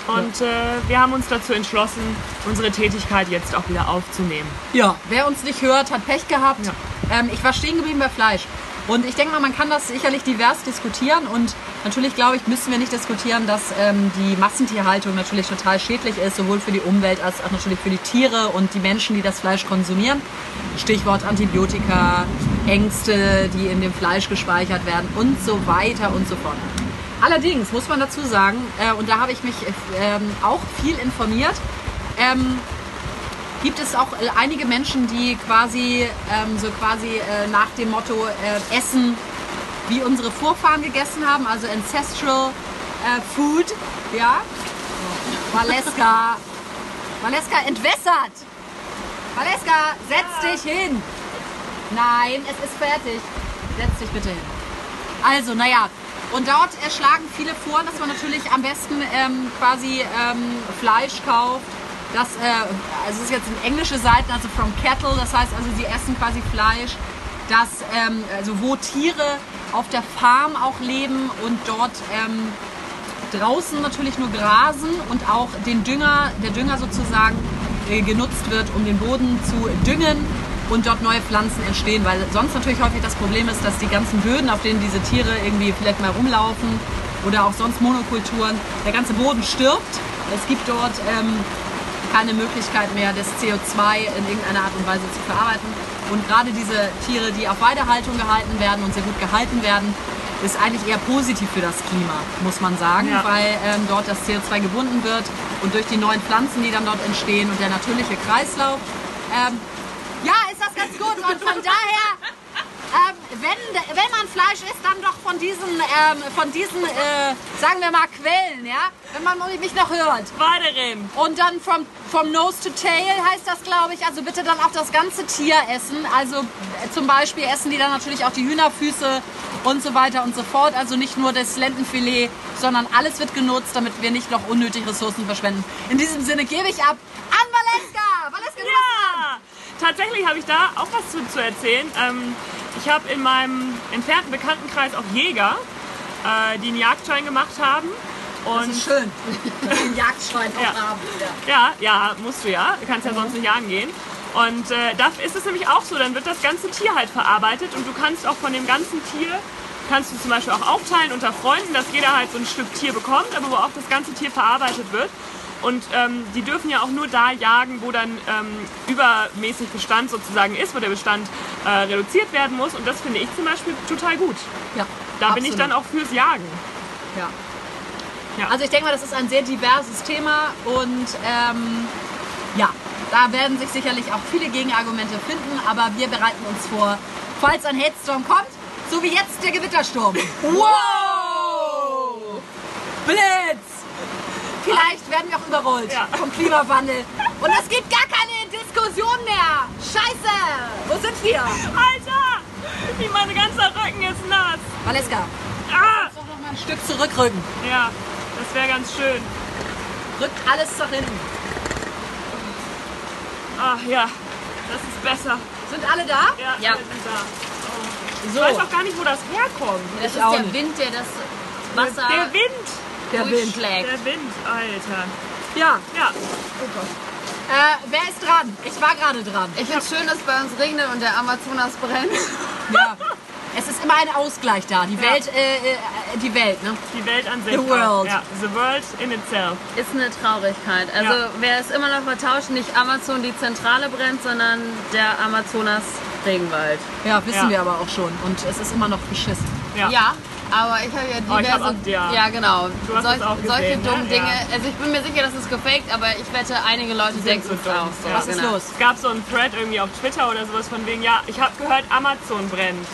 Und äh, wir haben uns dazu entschlossen, unsere Tätigkeit jetzt auch wieder aufzunehmen. Ja, wer uns nicht hört, hat Pech gehabt. Ja. Ähm, ich war stehen geblieben bei Fleisch. Und ich denke mal, man kann das sicherlich divers diskutieren. Und natürlich, glaube ich, müssen wir nicht diskutieren, dass ähm, die Massentierhaltung natürlich total schädlich ist, sowohl für die Umwelt als auch natürlich für die Tiere und die Menschen, die das Fleisch konsumieren. Stichwort Antibiotika, Ängste, die in dem Fleisch gespeichert werden und so weiter und so fort. Allerdings muss man dazu sagen, äh, und da habe ich mich ähm, auch viel informiert, ähm, gibt es auch äh, einige Menschen, die quasi ähm, so quasi äh, nach dem Motto äh, essen, wie unsere Vorfahren gegessen haben, also ancestral äh, food, ja. Valeska, Valeska entwässert. Valeska, setz dich hin. Nein, es ist fertig. Setz dich bitte hin. Also, naja, und dort erschlagen viele vor, dass man natürlich am besten ähm, quasi ähm, Fleisch kauft. Das, äh, also es ist jetzt in englische Seiten, also from cattle, das heißt also, sie essen quasi Fleisch, das, ähm, also wo Tiere auf der Farm auch leben und dort ähm, draußen natürlich nur grasen und auch den Dünger, der Dünger sozusagen äh, genutzt wird, um den Boden zu düngen und dort neue Pflanzen entstehen, weil sonst natürlich häufig das Problem ist, dass die ganzen Böden, auf denen diese Tiere irgendwie vielleicht mal rumlaufen oder auch sonst Monokulturen, der ganze Boden stirbt. Es gibt dort ähm, keine Möglichkeit mehr, das CO2 in irgendeiner Art und Weise zu verarbeiten. Und gerade diese Tiere, die auf Weidehaltung gehalten werden und sehr gut gehalten werden, ist eigentlich eher positiv für das Klima, muss man sagen, Ja. weil ähm, dort das CO2 gebunden wird und durch die neuen Pflanzen, die dann dort entstehen und der natürliche Kreislauf. Ähm, ganz gut und von daher, ähm, wenn, wenn man Fleisch isst, dann doch von diesen, ähm, von diesen äh, sagen wir mal, Quellen, ja, wenn man mich noch hört. Weiterhin. Und dann from, from nose to tail heißt das, glaube ich. Also bitte dann auch das ganze Tier essen. Also äh, zum Beispiel essen die dann natürlich auch die Hühnerfüße und so weiter und so fort. Also nicht nur das Lendenfilet, sondern alles wird genutzt, damit wir nicht noch unnötig Ressourcen verschwenden. In diesem Sinne gebe ich ab an Valeska. Valeska, du hast Ja! Tatsächlich habe ich da auch was zu, zu erzählen. Ähm, ich habe in meinem entfernten Bekanntenkreis auch Jäger, äh, die einen Jagdschein gemacht haben. Und Das ist schön. *laughs* einen Jagdschwein auch Ja. haben. Ja. Ja, ja, musst du ja. Du kannst ja sonst nicht jagen gehen. Und äh, da ist es nämlich auch so, dann wird das ganze Tier halt verarbeitet und du kannst auch von dem ganzen Tier, kannst du zum Beispiel auch aufteilen unter Freunden, dass jeder halt so ein Stück Tier bekommt, aber wo auch das ganze Tier verarbeitet wird. Und ähm, die dürfen ja auch nur da jagen, wo dann ähm, übermäßig Bestand sozusagen ist, wo der Bestand äh, reduziert werden muss. Und das finde ich zum Beispiel total gut. Ja, Da bin ich absolut. dann auch fürs Jagen. Ja. Ja. Also ich denke mal, das ist ein sehr diverses Thema und ähm, ja, da werden sich sicherlich auch viele Gegenargumente finden, aber wir bereiten uns vor, falls ein Hatstorm kommt, so wie jetzt der Gewittersturm. *laughs* Wow! Blitz! Vielleicht werden wir auch überrollt Ja. vom Klimawandel. Und es gibt gar keine Diskussion mehr. Scheiße! Wo sind wir? Alter! Wie mein ganzer Rücken ist nass. Valeska, Ah! doch noch mal ein Stück zurückrücken. Ja, das wäre ganz schön. Rückt alles nach hinten. Ach ja, das ist besser. Sind alle da? Ja, Ja. wir sind da. Ich So. weiß auch gar nicht, wo das herkommt. Das Ich ist auch der nicht. Wind, der das Wasser Der Wind. Der Wind. durchschlägt. Der Wind, Alter. Ja. Ja, Äh, wer ist dran? Ich war gerade dran. Ich finde es schön, dass bei uns regnet und der Amazonas brennt. *laughs* Ja. Es ist immer ein Ausgleich da. Die Ja. Welt, äh, äh, die Welt, ne? die Welt an sich. The world. Ja, the world in itself. Ist eine Traurigkeit. Also Ja. wer es immer noch vertauscht, nicht Amazon die Zentrale brennt, sondern der Amazonas Regenwald. Ja, wissen Ja. wir aber auch schon. Und es ist immer noch beschissen. Ja. Ja, aber ich habe ja Oh, diverse... hab auch- ja. genau. Du hast Solch, solche ne? dummen Ja. Dinge. Also ich bin mir sicher, das ist gefaked, aber ich wette, einige Leute denken so es dumm. auch. So, Was ist genau. los? Es gab so einen Thread irgendwie auf Twitter oder sowas von wegen, ja, ich habe gehört, Amazon brennt.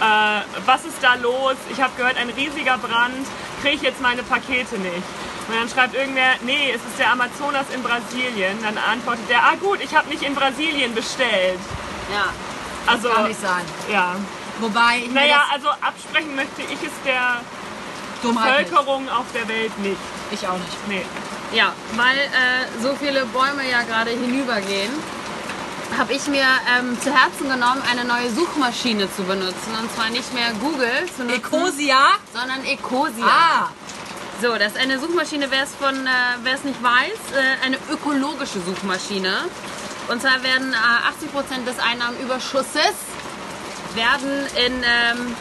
Äh, was ist da los? Ich habe gehört, ein riesiger Brand. Kriege ich jetzt meine Pakete nicht? Und dann schreibt irgendwer, nee, es ist der Amazonas in Brasilien. Dann antwortet der, ah gut, ich habe nicht in Brasilien bestellt. Ja. Also, Kann nicht sein. ja. Wobei ich mir Naja, das also absprechen möchte ich es der Dummheit nicht. Bevölkerung auf der Welt nicht. Ich auch nicht. Nee. Ja, weil äh, so viele Bäume ja gerade hinübergehen, habe ich mir ähm, zu Herzen genommen, eine neue Suchmaschine zu benutzen. Und zwar nicht mehr Google zu nutzen, Ecosia? sondern Ecosia. Ah, So, das ist eine Suchmaschine, wer es von, äh, wer es nicht weiß, äh, eine ökologische Suchmaschine. Und zwar werden äh, 80% des Einnahmenüberschusses werden in ähm,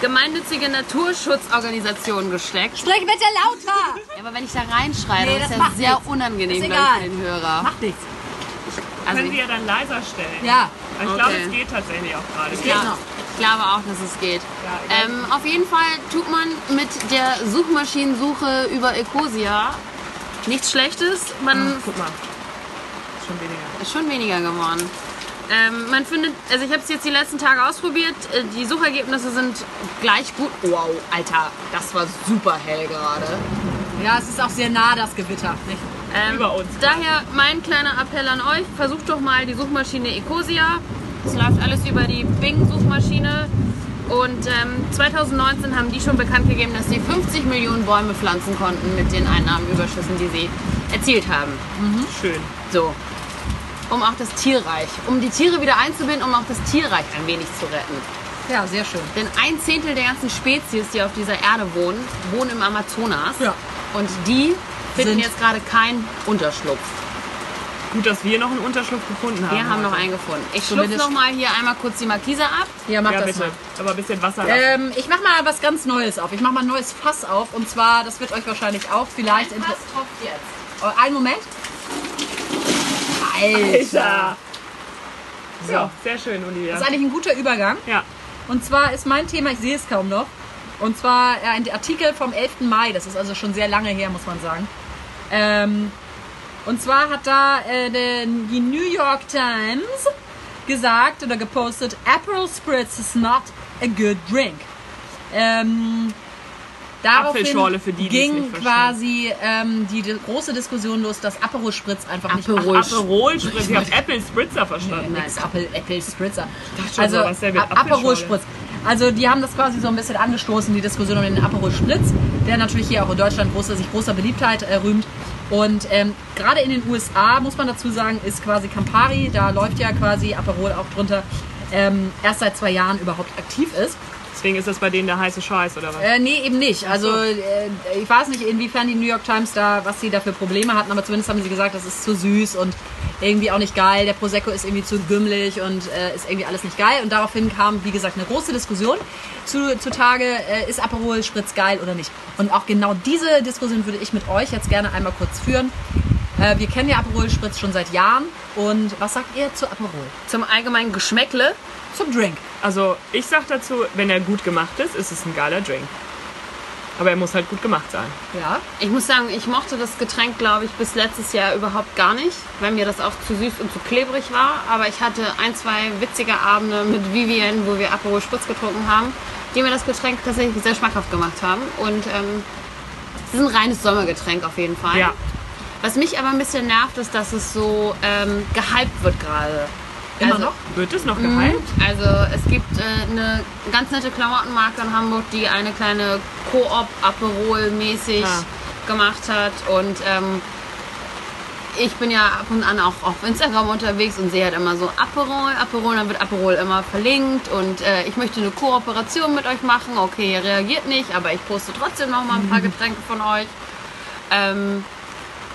gemeinnützige Naturschutzorganisationen gesteckt. sprich bitte lauter! Ja, aber wenn ich da reinschreie, Nee, das ist ja macht sehr nichts. unangenehm Ist glaub ich, egal. für den Hörer. Macht nichts. Also Können Sie ich, ja dann leiser stellen. Ja, Aber ich glaube, Okay. es geht tatsächlich auch gerade. geht ja, noch. ich glaube auch, dass es geht. Ja, ähm, auf jeden Fall tut man mit der Suchmaschinensuche über Ecosia nichts Schlechtes. Man Guck mal. Schon weniger. Ist schon weniger geworden. Ähm, man findet, also ich habe es jetzt die letzten Tage ausprobiert. äh, Die Suchergebnisse sind gleich gut. Wow, Alter, das war super hell gerade. Ja, es ist auch sehr nah, das Gewitter. Nicht? Ähm, Über uns. Daher mein kleiner Appell an euch: Versucht doch mal die Suchmaschine Ecosia. Es läuft alles über die Bing-Suchmaschine. Und ähm, 2019 haben die schon bekannt gegeben, dass sie 50 Millionen Bäume pflanzen konnten mit den Einnahmenüberschüssen, die sie erzielt haben. Schön. So. Um auch das Tierreich, um die Tiere wieder einzubinden, um auch das Tierreich ein wenig zu retten. Ja, sehr schön. Denn ein Zehntel der ganzen Spezies, die auf dieser Erde wohnen, wohnen im Amazonas. Ja. Und die finden Sind- jetzt gerade keinen Unterschlupf. Gut, dass wir noch einen Unterschlupf gefunden haben. Wir haben noch einen gefunden. Ich schlupfe noch mal hier einmal kurz die Markise ab. Ja, mach Ja, das bitte. mal. Aber ein bisschen Wasser. Ähm, ich mach mal was ganz Neues auf. Ich mach mal ein neues Fass auf. Und zwar, das wird euch wahrscheinlich auch vielleicht... inter- tropft jetzt. Oh, einen Moment. Alter. So. Ja, sehr schön, Olivia. Das ist eigentlich ein guter Übergang. Ja. Und zwar ist mein Thema, ich sehe es kaum noch, und zwar ein Artikel vom 11. Mai, das ist also schon sehr lange her, muss man sagen. Ähm, und zwar hat da äh, die New York Times gesagt oder gepostet, Aperol Spritz is not a good drink. Ähm, daraufhin Apfelschorle für die, ging quasi ähm, die, di- große Diskussion los, dass Aperol Spritz einfach nicht Aperol Aperol Spritz. Ich habe *laughs* Apple Spritzer verstanden. Nix, Apple, Apple Spritzer. Also so, Aperol. Spritz. Also die haben das quasi so ein bisschen angestoßen, die Diskussion um den Aperol Spritz, der natürlich hier auch in Deutschland großer, sich großer Beliebtheit äh, rühmt. Und ähm, gerade in den USA, muss man dazu sagen, ist quasi Campari, da läuft ja quasi Aperol auch drunter, ähm, erst seit zwei Jahren überhaupt aktiv ist. Deswegen ist das bei denen der heiße Scheiß, oder was? Äh, nee, eben nicht. Also so. äh, ich weiß nicht, inwiefern die New York Times da, was sie da für Probleme hatten, aber zumindest haben sie gesagt, das ist zu süß und irgendwie auch nicht geil. Der Prosecco ist irgendwie zu gümmelig und äh, ist irgendwie alles nicht geil. Und daraufhin kam, wie gesagt, eine große Diskussion zu, zutage, äh, ist Aperol Spritz geil oder nicht. Und auch genau diese Diskussion würde ich mit euch jetzt gerne einmal kurz führen. Äh, wir kennen ja Aperol Spritz schon seit Jahren. Und was sagt ihr zu Aperol? Zum allgemeinen Geschmäckle. Zum Drink. Also, ich sag dazu, wenn er gut gemacht ist, ist es ein geiler Drink. Aber er muss halt gut gemacht sein. Ja. Ich muss sagen, ich mochte das Getränk, glaube ich, bis letztes Jahr überhaupt gar nicht, weil mir das auch zu süß und zu klebrig war. Aber ich hatte ein, zwei witzige Abende mit Vivian, wo wir Aperol Spritz getrunken haben, die mir das Getränk tatsächlich sehr schmackhaft gemacht haben. Und ähm, es ist ein reines Sommergetränk auf jeden Fall. Ja. Was mich aber ein bisschen nervt, ist, dass es so ähm, gehypt wird gerade. Immer Also- noch? Wird es noch Mhm. gehypt? Also es gibt äh, eine ganz nette Klamottenmarke in Hamburg, die eine kleine Koop Aperol mäßig Ah. gemacht hat und ähm, ich bin ja ab und an auch auf Instagram unterwegs und sehe halt immer so Aperol, Aperol, dann wird Aperol immer verlinkt und äh, ich möchte eine Kooperation mit euch machen. Okay, ihr reagiert nicht, aber ich poste trotzdem noch mal ein paar *laughs* Getränke von euch. Ähm,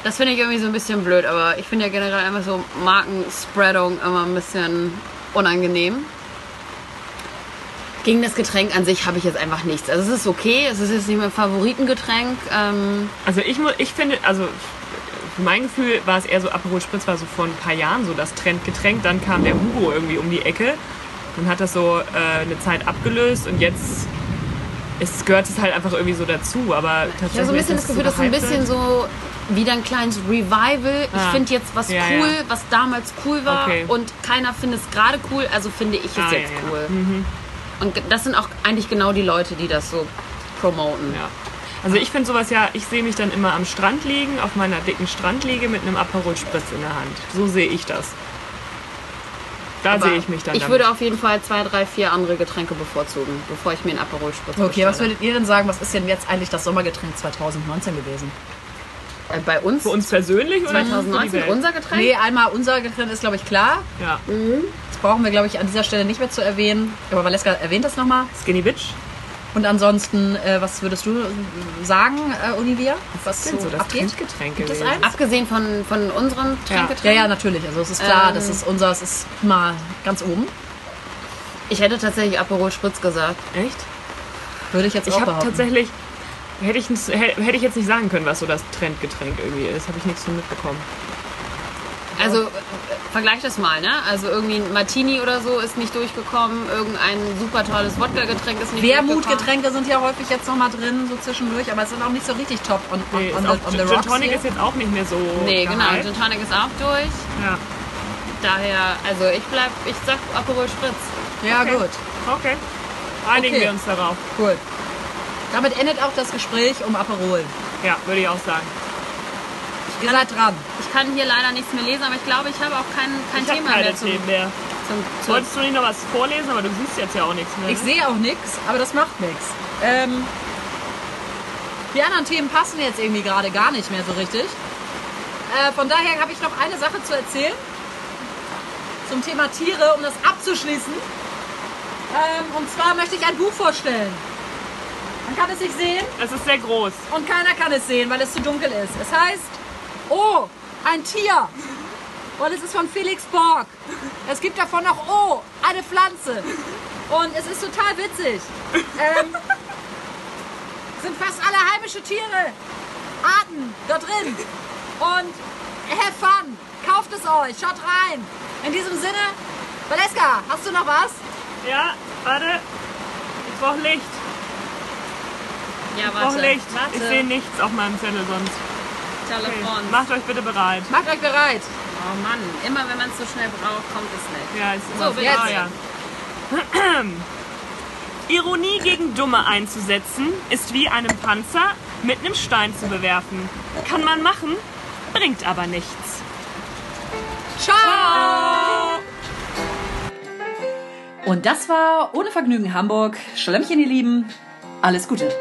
das finde ich irgendwie so ein bisschen blöd, aber ich finde ja generell einfach so Markenspreadung immer ein bisschen unangenehm. Gegen das Getränk an sich habe ich jetzt einfach nichts. Also es ist okay, es ist jetzt nicht mein Favoritengetränk. Ähm, Also ich, ich finde, also für mein Gefühl war es eher so, Aperol Spritz war so vor ein paar Jahren so das Trendgetränk. Dann kam der Hugo irgendwie um die Ecke und hat das so äh, eine Zeit abgelöst und jetzt es gehört es halt einfach irgendwie so dazu. Aber tatsächlich ich habe so ein bisschen das Gefühl, dass so ein bisschen so wieder ein kleines Revival. Ich Ah. finde jetzt was Ja, cool, ja. was damals cool war Okay. und keiner findet es gerade cool, also finde ich es Ah, jetzt ja, ja. cool. Und ge- das sind auch eigentlich genau die Leute, die das so promoten. Ja. Also ich finde sowas ja, ich sehe mich dann immer am Strand liegen, auf meiner dicken Strandliege mit einem Aperol Spritz in der Hand. So sehe ich das. Da sehe ich mich dann Ich damit. würde auf jeden Fall zwei, drei, vier andere Getränke bevorzugen, bevor ich mir einen Aperol Spritz Okay, was bestelle. würdet ihr denn sagen, was ist denn jetzt eigentlich das Sommergetränk 2019 gewesen? Äh, Bei uns, Für uns persönlich oder für die 2019 Welt? unser Getränk? Nee, einmal unser Getränk ist, glaube ich, klar. Ja. Das brauchen wir, glaube ich, an dieser Stelle nicht mehr zu erwähnen. Aber Valeska erwähnt das nochmal. Skinny Bitch. Und ansonsten, äh, was würdest du sagen, äh, Olivia? Was sind so das abgeht? Gibt es eins? Abgesehen von, von unserem Ja, Tränkgetränk? ja, natürlich. Also es ist klar, Ähm. das ist unser, es ist mal ganz oben. Ich hätte tatsächlich Aperol Spritz gesagt. Echt? Würde ich jetzt Ich auch habe behaupten. tatsächlich, hätte ich, hätte ich jetzt nicht sagen können, was so das Trendgetränk irgendwie ist. Habe ich nichts von mitbekommen. Also äh, vergleich das mal, ne? Also irgendwie ein Martini oder so ist nicht durchgekommen, irgendein super tolles Wodka-Getränk ist nicht durchgekommen. Wermutgetränke sind ja häufig jetzt nochmal drin, so zwischendurch, aber es sind auch nicht so richtig top on, on, Nee, on, the, auch, on the Gin rocks Tonic hier. ist jetzt auch nicht mehr so. Nee, genau, gehypt. Gin Tonic ist auch durch. Ja. Daher, also ich bleib, ich sag Aperol Spritz. Ja, Okay. gut, Okay. Einigen Okay. wir uns darauf. cool. Damit endet auch das Gespräch um Aperol. Ja, würde ich auch sagen. Ihr seid dran. Ich kann hier leider nichts mehr lesen, aber ich glaube, ich habe auch kein, kein Ich Thema keine mehr zum, Themen mehr. Zum, zum, Wolltest du nicht noch was vorlesen, aber du siehst jetzt ja auch nichts mehr. Ich ne? sehe auch nichts, aber das macht nichts. Ähm, die anderen Themen passen jetzt irgendwie gerade gar nicht mehr so richtig. Äh, von daher habe ich noch eine Sache zu erzählen zum Thema Tiere, um das abzuschließen. Ähm, und zwar möchte ich ein Buch vorstellen. Man kann es nicht sehen Es ist sehr groß. und keiner kann es sehen, weil es zu dunkel ist. Es heißt, oh, ein Tier. Und es ist von Felix Borg. Es gibt davon noch, oh, eine Pflanze. Und es ist total witzig. Ähm, sind fast alle heimische Tiere, Arten da drin. Und have fun. Kauft es euch, schaut rein. In diesem Sinne, Valeska, hast du noch was? Ja, warte. Ich brauche Licht. Ja, warte. Licht. Warte. Ich sehe nichts auf meinem Zettel sonst. Okay. Telefon. Macht euch bitte bereit. Macht euch bereit. Oh Mann, immer wenn man es so schnell braucht, kommt es nicht. Ja, ist So, immer jetzt. Ah, *clears throat* ja. Ironie gegen Dumme einzusetzen, ist wie einen Panzer mit einem Stein zu bewerfen. Kann man machen, bringt aber nichts. Ciao. Und das war Ohne Vergnügen Hamburg. Schlemmchen, ihr Lieben. Alles Gute.